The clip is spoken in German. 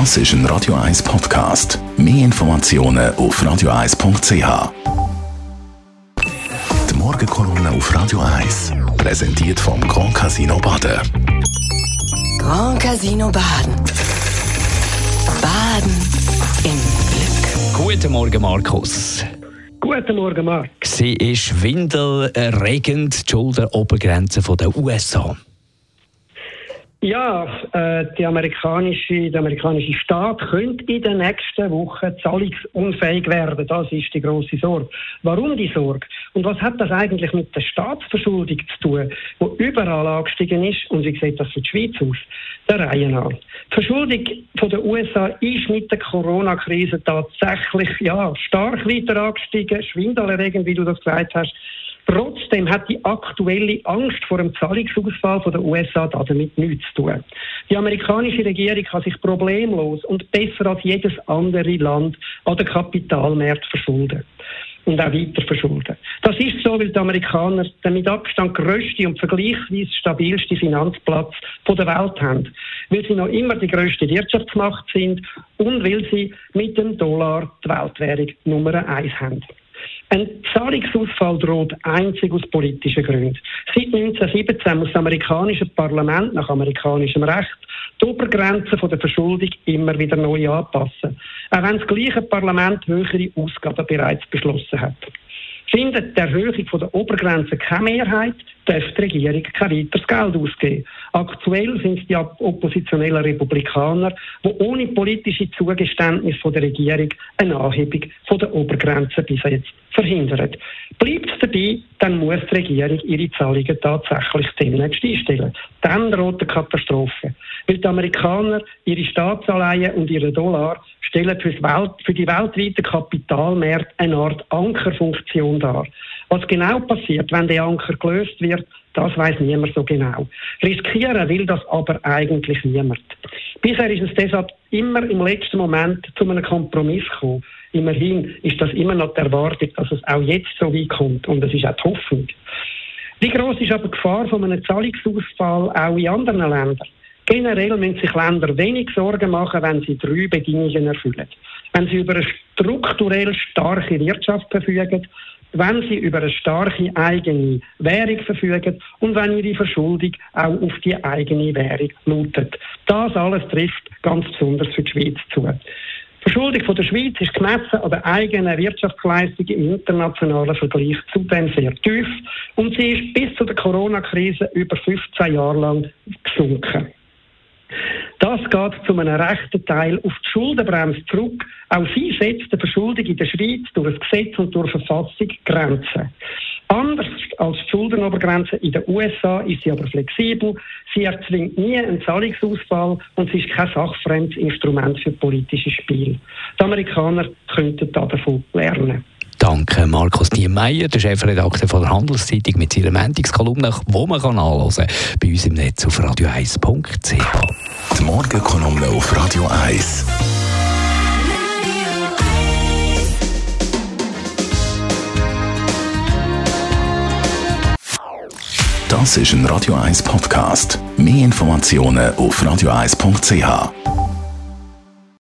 Das ist ein Radio 1 Podcast. Mehr Informationen auf radio1.ch. Die Morgenkolumne auf Radio 1 präsentiert vom Grand Casino Baden. Grand Casino Baden. Baden im Glück. Guten Morgen, Markus. Guten Morgen, Marc. Sie ist windelerregend die Schuldenobergrenze der USA. Ja, äh, die amerikanische, der amerikanische Staat könnte in den nächsten Wochen zahlungsunfähig werden. Das ist die große Sorge. Warum die Sorge? Und was hat das eigentlich mit der Staatsverschuldung zu tun, wo überall angestiegen ist? Und wie sieht das für die Schweiz aus? Der Reihe nach. Die Verschuldung der USA ist mit der Corona-Krise tatsächlich ja, stark weiter angestiegen, schwindelerregend, wie du das gesagt hast. Trotzdem hat die aktuelle Angst vor dem Zahlungsausfall der USA damit nichts zu tun. Die amerikanische Regierung kann sich problemlos und besser als jedes andere Land an den Kapitalmärkten verschulden und auch weiter verschulden. Das ist so, weil die Amerikaner den mit Abstand grösste und vergleichsweise stabilste Finanzplatz der Welt haben, weil sie noch immer die grösste Wirtschaftsmacht sind und weil sie mit dem Dollar die Weltwährung Nummer eins haben. Ein Zahlungsausfall droht einzig aus politischen Gründen. Seit 1917 muss das amerikanische Parlament nach amerikanischem Recht die Obergrenzen der Verschuldung immer wieder neu anpassen, auch wenn das gleiche Parlament höhere Ausgaben bereits beschlossen hat. Findet die Erhöhung der Obergrenze keine Mehrheit, darf die Regierung kein weiteres Geld ausgeben. Aktuell sind es die oppositionellen Republikaner, die ohne politische Zugeständnis von der Regierung eine Anhebung von der Obergrenze bis jetzt verhindern. Bleibt es dabei, dann muss die Regierung ihre Zahlungen tatsächlich demnächst einstellen. Dann droht eine Katastrophe. Weil die Amerikaner ihre Staatsanleihen und ihre Dollar stellen für, Welt, für die weltweiten Kapitalmärkte eine Art Ankerfunktion dar. Was genau passiert, wenn der Anker gelöst wird, das weiß niemand so genau. Riskieren will das aber eigentlich niemand. Bisher ist es deshalb immer im letzten Moment zu einem Kompromiss gekommen. Immerhin ist das immer noch die Erwartung, dass es auch jetzt so weit kommt und es ist auch die Hoffnung. Wie groß ist aber die Gefahr von einem Zahlungsausfall auch in anderen Ländern? Generell müssen sich Länder wenig Sorgen machen, wenn sie drei Bedingungen erfüllen. Wenn sie über eine strukturell starke Wirtschaft verfügen, wenn sie über eine starke eigene Währung verfügen und wenn ihre Verschuldung auch auf die eigene Währung lautet. Das alles trifft ganz besonders für die Schweiz zu. Die Verschuldung von der Schweiz ist gemessen an der eigenen Wirtschaftsleistung im internationalen Vergleich zudem sehr tief und sie ist bis zu der Corona-Krise über 15 Jahre lang gesunken. Das geht zu einem rechten Teil auf die Schuldenbremse zurück. Auch sie setzt die Verschuldung in der Schweiz durch das Gesetz und durch Verfassung Grenzen. Anders als die Schuldenobergrenze in den USA ist sie aber flexibel. Sie erzwingt nie einen Zahlungsausfall und sie ist kein sachfremdes Instrument für politische Spiele. Die Amerikaner könnten davon lernen. Danke, Markus Niemeyer, der Chefredakteur von der Handelszeitung mit seiner Mendungskolumne, die man kann anhören kann bei uns im Netz auf radio1.ch. Die Morgenkolumne auf Radio 1. Das ist ein Radio 1 Podcast. Mehr Informationen auf radio1.ch.